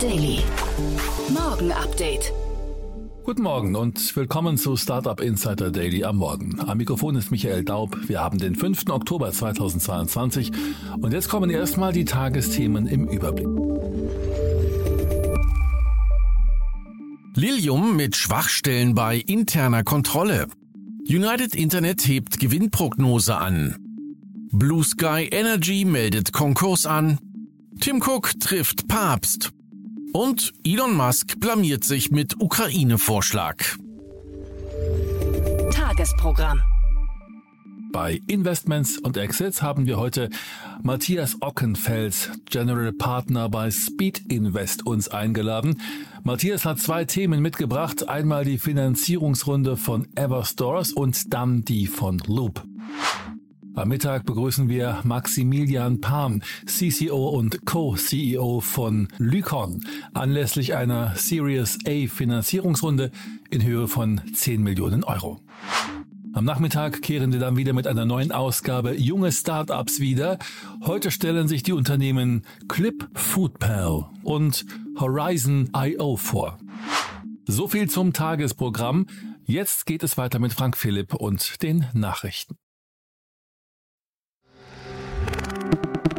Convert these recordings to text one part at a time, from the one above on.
Daily. Morgen Update. Guten Morgen und willkommen zu Startup Insider Daily am Morgen. Am Mikrofon ist Michael Daub. Wir haben den 5. Oktober 2022 und jetzt kommen erstmal die Tagesthemen im Überblick. Lilium mit Schwachstellen bei interner Kontrolle. United Internet hebt Gewinnprognose an. Blue Sky Energy meldet Konkurs an. Tim Cook trifft Papst. Und Elon Musk blamiert sich mit Ukraine-Vorschlag. Tagesprogramm. Bei Investments und Exits haben wir heute Matthias Ockenfels, General Partner bei Speed Invest, uns eingeladen. Matthias hat zwei Themen mitgebracht. Einmal die Finanzierungsrunde von Everstores und dann die von Loop. Am Mittag begrüßen wir Maximilian Palm, CCO und Co-CEO von Lycon, anlässlich einer Series A Finanzierungsrunde in Höhe von 10 Millionen Euro. Am Nachmittag kehren wir dann wieder mit einer neuen Ausgabe Junge Startups wieder. Heute stellen sich die Unternehmen Clip Foodpal und Horizon IO vor. So viel zum Tagesprogramm. Jetzt geht es weiter mit Frank Philipp und den Nachrichten.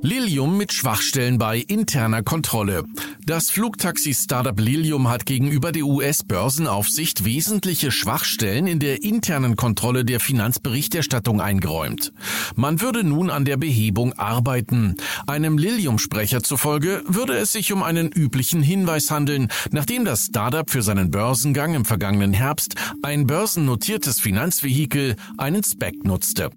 Lilium mit Schwachstellen bei interner Kontrolle. Das Flugtaxi-Startup Lilium hat gegenüber der US-Börsenaufsicht wesentliche Schwachstellen in der internen Kontrolle der Finanzberichterstattung eingeräumt. Man würde nun an der Behebung arbeiten. Einem Lilium-Sprecher zufolge würde es sich um einen üblichen Hinweis handeln, nachdem das Startup für seinen Börsengang im vergangenen Herbst ein börsennotiertes Finanzvehikel, einen SPEC, nutzte.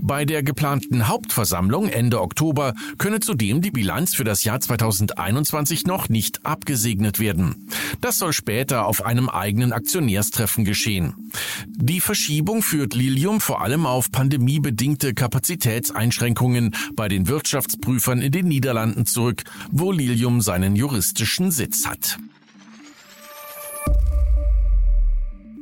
Bei der geplanten Hauptversammlung Ende Oktober könne zudem die Bilanz für das Jahr 2021 noch nicht abgesegnet werden. Das soll später auf einem eigenen Aktionärstreffen geschehen. Die Verschiebung führt Lilium vor allem auf pandemiebedingte Kapazitätseinschränkungen bei den Wirtschaftsprüfern in den Niederlanden zurück, wo Lilium seinen juristischen Sitz hat.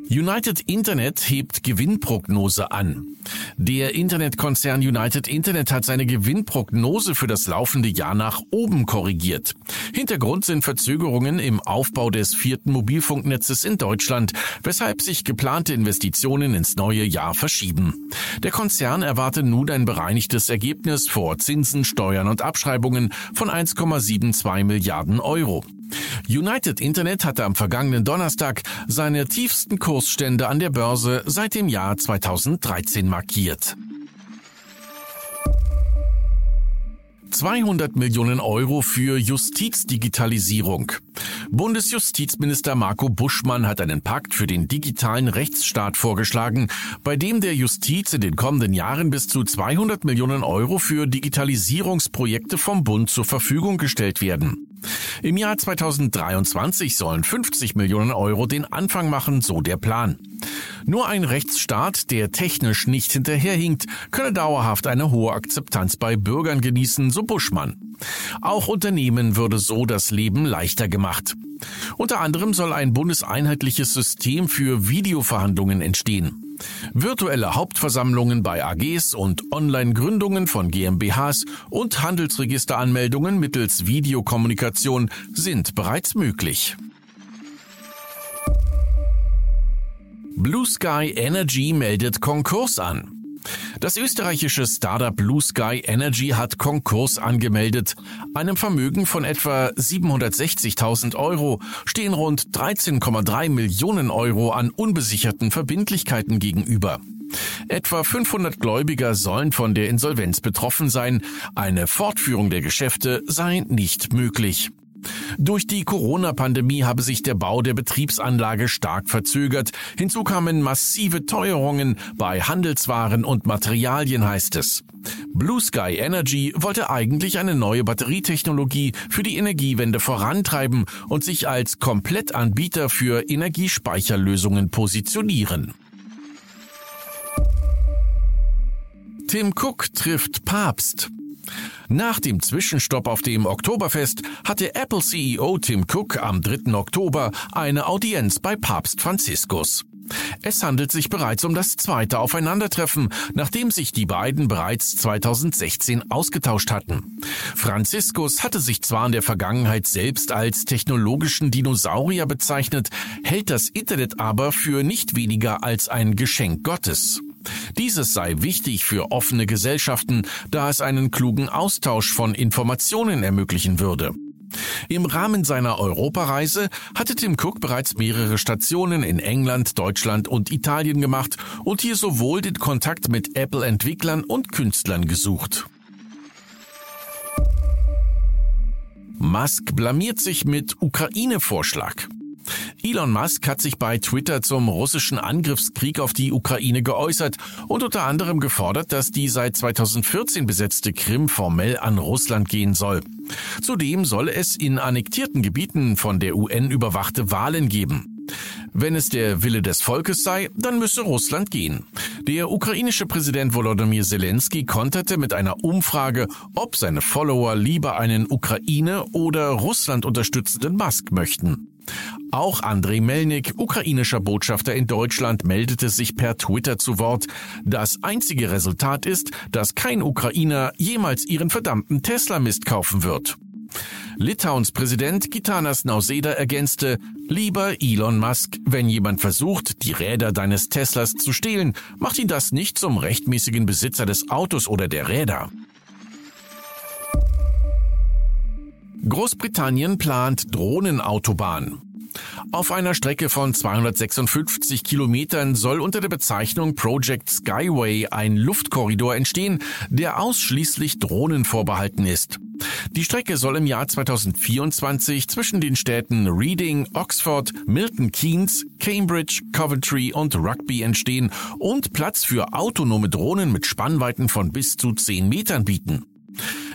United Internet hebt Gewinnprognose an. Der Internetkonzern United Internet hat seine Gewinnprognose für das laufende Jahr nach oben korrigiert. Hintergrund sind Verzögerungen im Aufbau des vierten Mobilfunknetzes in Deutschland, weshalb sich geplante Investitionen ins neue Jahr verschieben. Der Konzern erwartet nun ein bereinigtes Ergebnis vor Zinsen, Steuern und Abschreibungen von 1,72 Milliarden Euro. United Internet hatte am vergangenen Donnerstag seine tiefsten Kursstände an der Börse seit dem Jahr 2013 markiert. 200 Millionen Euro für Justizdigitalisierung. Bundesjustizminister Marco Buschmann hat einen Pakt für den digitalen Rechtsstaat vorgeschlagen, bei dem der Justiz in den kommenden Jahren bis zu 200 Millionen Euro für Digitalisierungsprojekte vom Bund zur Verfügung gestellt werden. Im Jahr 2023 sollen 50 Millionen Euro den Anfang machen, so der Plan. Nur ein Rechtsstaat, der technisch nicht hinterherhinkt, könne dauerhaft eine hohe Akzeptanz bei Bürgern genießen, so Buschmann. Auch Unternehmen würde so das Leben leichter gemacht. Unter anderem soll ein bundeseinheitliches System für Videoverhandlungen entstehen. Virtuelle Hauptversammlungen bei AGs und Online-Gründungen von GmbHs und Handelsregisteranmeldungen mittels Videokommunikation sind bereits möglich. Blue Sky Energy meldet Konkurs an. Das österreichische Startup Blue Sky Energy hat Konkurs angemeldet. Einem Vermögen von etwa 760.000 Euro stehen rund 13,3 Millionen Euro an unbesicherten Verbindlichkeiten gegenüber. Etwa 500 Gläubiger sollen von der Insolvenz betroffen sein. Eine Fortführung der Geschäfte sei nicht möglich. Durch die Corona-Pandemie habe sich der Bau der Betriebsanlage stark verzögert. Hinzu kamen massive Teuerungen bei Handelswaren und Materialien, heißt es. Blue Sky Energy wollte eigentlich eine neue Batterietechnologie für die Energiewende vorantreiben und sich als Komplettanbieter für Energiespeicherlösungen positionieren. Tim Cook trifft Papst. Nach dem Zwischenstopp auf dem Oktoberfest hatte Apple-CEO Tim Cook am 3. Oktober eine Audienz bei Papst Franziskus. Es handelt sich bereits um das zweite Aufeinandertreffen, nachdem sich die beiden bereits 2016 ausgetauscht hatten. Franziskus hatte sich zwar in der Vergangenheit selbst als technologischen Dinosaurier bezeichnet, hält das Internet aber für nicht weniger als ein Geschenk Gottes. Dieses sei wichtig für offene Gesellschaften, da es einen klugen Austausch von Informationen ermöglichen würde. Im Rahmen seiner Europareise hatte Tim Cook bereits mehrere Stationen in England, Deutschland und Italien gemacht und hier sowohl den Kontakt mit Apple-Entwicklern und Künstlern gesucht. Musk blamiert sich mit Ukraine-Vorschlag. Elon Musk hat sich bei Twitter zum russischen Angriffskrieg auf die Ukraine geäußert und unter anderem gefordert, dass die seit 2014 besetzte Krim formell an Russland gehen soll. Zudem soll es in annektierten Gebieten von der UN überwachte Wahlen geben. Wenn es der Wille des Volkes sei, dann müsse Russland gehen. Der ukrainische Präsident Volodymyr Zelensky konterte mit einer Umfrage, ob seine Follower lieber einen Ukraine oder Russland unterstützenden Musk möchten. Auch Andrei Melnik, ukrainischer Botschafter in Deutschland, meldete sich per Twitter zu Wort. Das einzige Resultat ist, dass kein Ukrainer jemals ihren verdammten Tesla-Mist kaufen wird. Litauens Präsident Gitanas Nauseda ergänzte, lieber Elon Musk, wenn jemand versucht, die Räder deines Teslas zu stehlen, macht ihn das nicht zum rechtmäßigen Besitzer des Autos oder der Räder. Großbritannien plant Drohnenautobahn. Auf einer Strecke von 256 Kilometern soll unter der Bezeichnung Project Skyway ein Luftkorridor entstehen, der ausschließlich Drohnen vorbehalten ist. Die Strecke soll im Jahr 2024 zwischen den Städten Reading, Oxford, Milton Keynes, Cambridge, Coventry und Rugby entstehen und Platz für autonome Drohnen mit Spannweiten von bis zu 10 Metern bieten.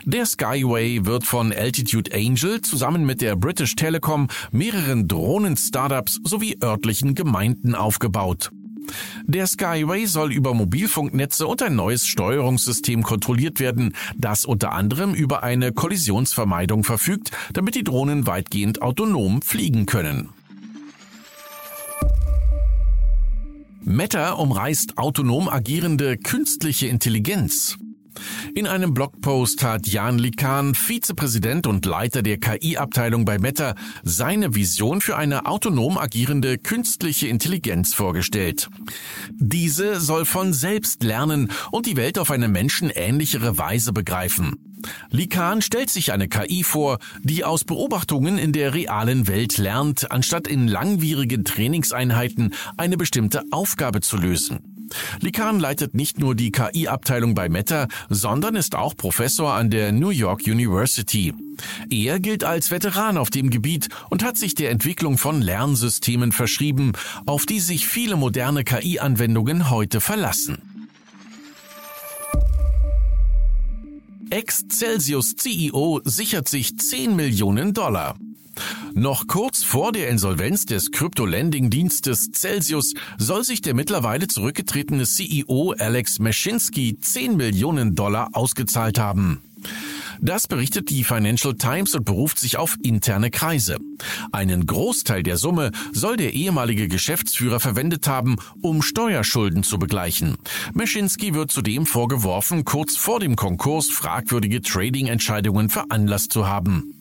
Der Skyway wird von Altitude Angel zusammen mit der British Telecom, mehreren Drohnen-Startups sowie örtlichen Gemeinden aufgebaut. Der Skyway soll über Mobilfunknetze und ein neues Steuerungssystem kontrolliert werden, das unter anderem über eine Kollisionsvermeidung verfügt, damit die Drohnen weitgehend autonom fliegen können. Meta umreißt autonom agierende künstliche Intelligenz. In einem Blogpost hat Jan Likan, Vizepräsident und Leiter der KI-Abteilung bei Meta, seine Vision für eine autonom agierende künstliche Intelligenz vorgestellt. Diese soll von selbst lernen und die Welt auf eine menschenähnlichere Weise begreifen. Likan stellt sich eine KI vor, die aus Beobachtungen in der realen Welt lernt, anstatt in langwierigen Trainingseinheiten eine bestimmte Aufgabe zu lösen. Likan leitet nicht nur die KI-Abteilung bei Meta, sondern ist auch Professor an der New York University. Er gilt als Veteran auf dem Gebiet und hat sich der Entwicklung von Lernsystemen verschrieben, auf die sich viele moderne KI-Anwendungen heute verlassen. Ex-Celsius CEO sichert sich 10 Millionen Dollar. Noch kurz vor der Insolvenz des Krypto-Lending-Dienstes Celsius soll sich der mittlerweile zurückgetretene CEO Alex Mashinsky 10 Millionen Dollar ausgezahlt haben. Das berichtet die Financial Times und beruft sich auf interne Kreise. Einen Großteil der Summe soll der ehemalige Geschäftsführer verwendet haben, um Steuerschulden zu begleichen. Meschinski wird zudem vorgeworfen, kurz vor dem Konkurs fragwürdige Trading-Entscheidungen veranlasst zu haben.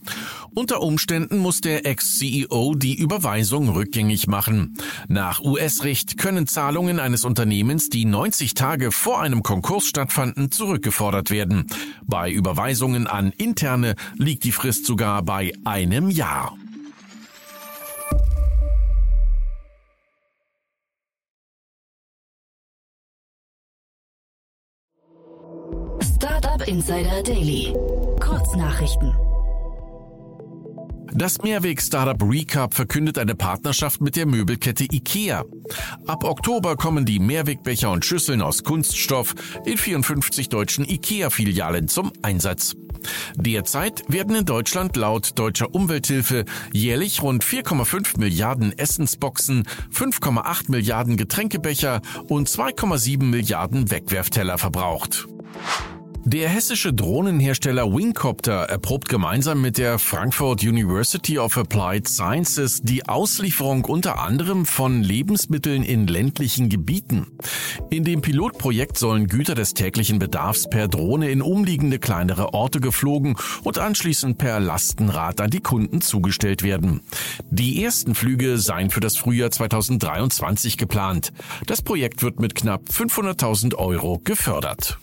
Unter Umständen muss der Ex-CEO die Überweisung rückgängig machen. Nach US-Recht können Zahlungen eines Unternehmens, die 90 Tage vor einem Konkurs stattfanden, zurückgefordert werden. Bei Überweisungen an Interne liegt die Frist sogar bei einem Jahr. Startup Insider Daily. Kurznachrichten. Das Mehrweg-Startup Recap verkündet eine Partnerschaft mit der Möbelkette IKEA. Ab Oktober kommen die Mehrwegbecher und Schüsseln aus Kunststoff in 54 deutschen IKEA-Filialen zum Einsatz. Derzeit werden in Deutschland laut deutscher Umwelthilfe jährlich rund 4,5 Milliarden Essensboxen, 5,8 Milliarden Getränkebecher und 2,7 Milliarden Wegwerfteller verbraucht. Der hessische Drohnenhersteller Wingcopter erprobt gemeinsam mit der Frankfurt University of Applied Sciences die Auslieferung unter anderem von Lebensmitteln in ländlichen Gebieten. In dem Pilotprojekt sollen Güter des täglichen Bedarfs per Drohne in umliegende kleinere Orte geflogen und anschließend per Lastenrad an die Kunden zugestellt werden. Die ersten Flüge seien für das Frühjahr 2023 geplant. Das Projekt wird mit knapp 500.000 Euro gefördert.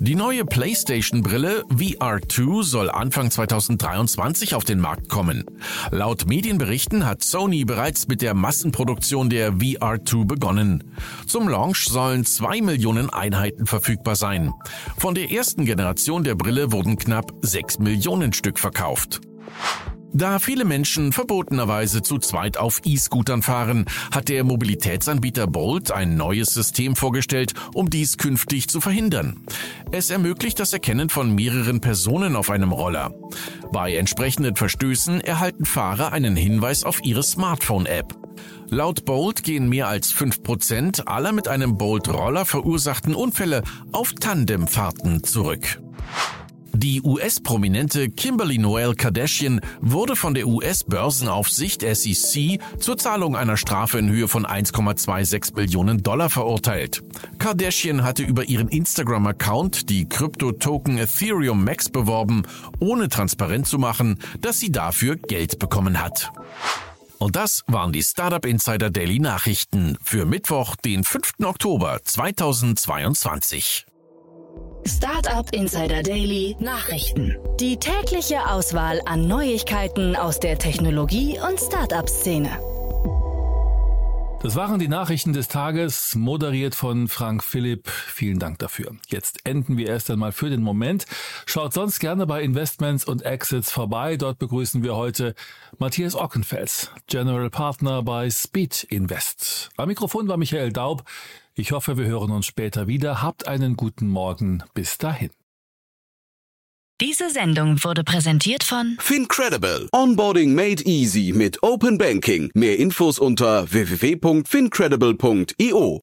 Die neue PlayStation-Brille VR2 soll Anfang 2023 auf den Markt kommen. Laut Medienberichten hat Sony bereits mit der Massenproduktion der VR2 begonnen. Zum Launch sollen zwei Millionen Einheiten verfügbar sein. Von der ersten Generation der Brille wurden knapp sechs Millionen Stück verkauft. Da viele Menschen verbotenerweise zu zweit auf E-Scootern fahren, hat der Mobilitätsanbieter Bolt ein neues System vorgestellt, um dies künftig zu verhindern. Es ermöglicht das Erkennen von mehreren Personen auf einem Roller. Bei entsprechenden Verstößen erhalten Fahrer einen Hinweis auf ihre Smartphone-App. Laut Bolt gehen mehr als 5% aller mit einem Bolt-Roller verursachten Unfälle auf Tandemfahrten zurück. Die US-Prominente Kimberly Noel Kardashian wurde von der US-Börsenaufsicht SEC zur Zahlung einer Strafe in Höhe von 1,26 Millionen Dollar verurteilt. Kardashian hatte über ihren Instagram-Account die Krypto-Token Ethereum Max beworben, ohne transparent zu machen, dass sie dafür Geld bekommen hat. Und das waren die Startup Insider Daily Nachrichten für Mittwoch, den 5. Oktober 2022. Startup Insider Daily Nachrichten. Die tägliche Auswahl an Neuigkeiten aus der Technologie- und Startup-Szene. Das waren die Nachrichten des Tages, moderiert von Frank Philipp. Vielen Dank dafür. Jetzt enden wir erst einmal für den Moment. Schaut sonst gerne bei Investments und Exits vorbei. Dort begrüßen wir heute Matthias Ockenfels, General Partner bei Speed Invest. Am Mikrofon war Michael Daub. Ich hoffe, wir hören uns später wieder. Habt einen guten Morgen. Bis dahin. Diese Sendung wurde präsentiert von Fincredible. Onboarding made easy mit Open Banking. Mehr Infos unter www.fincredible.io.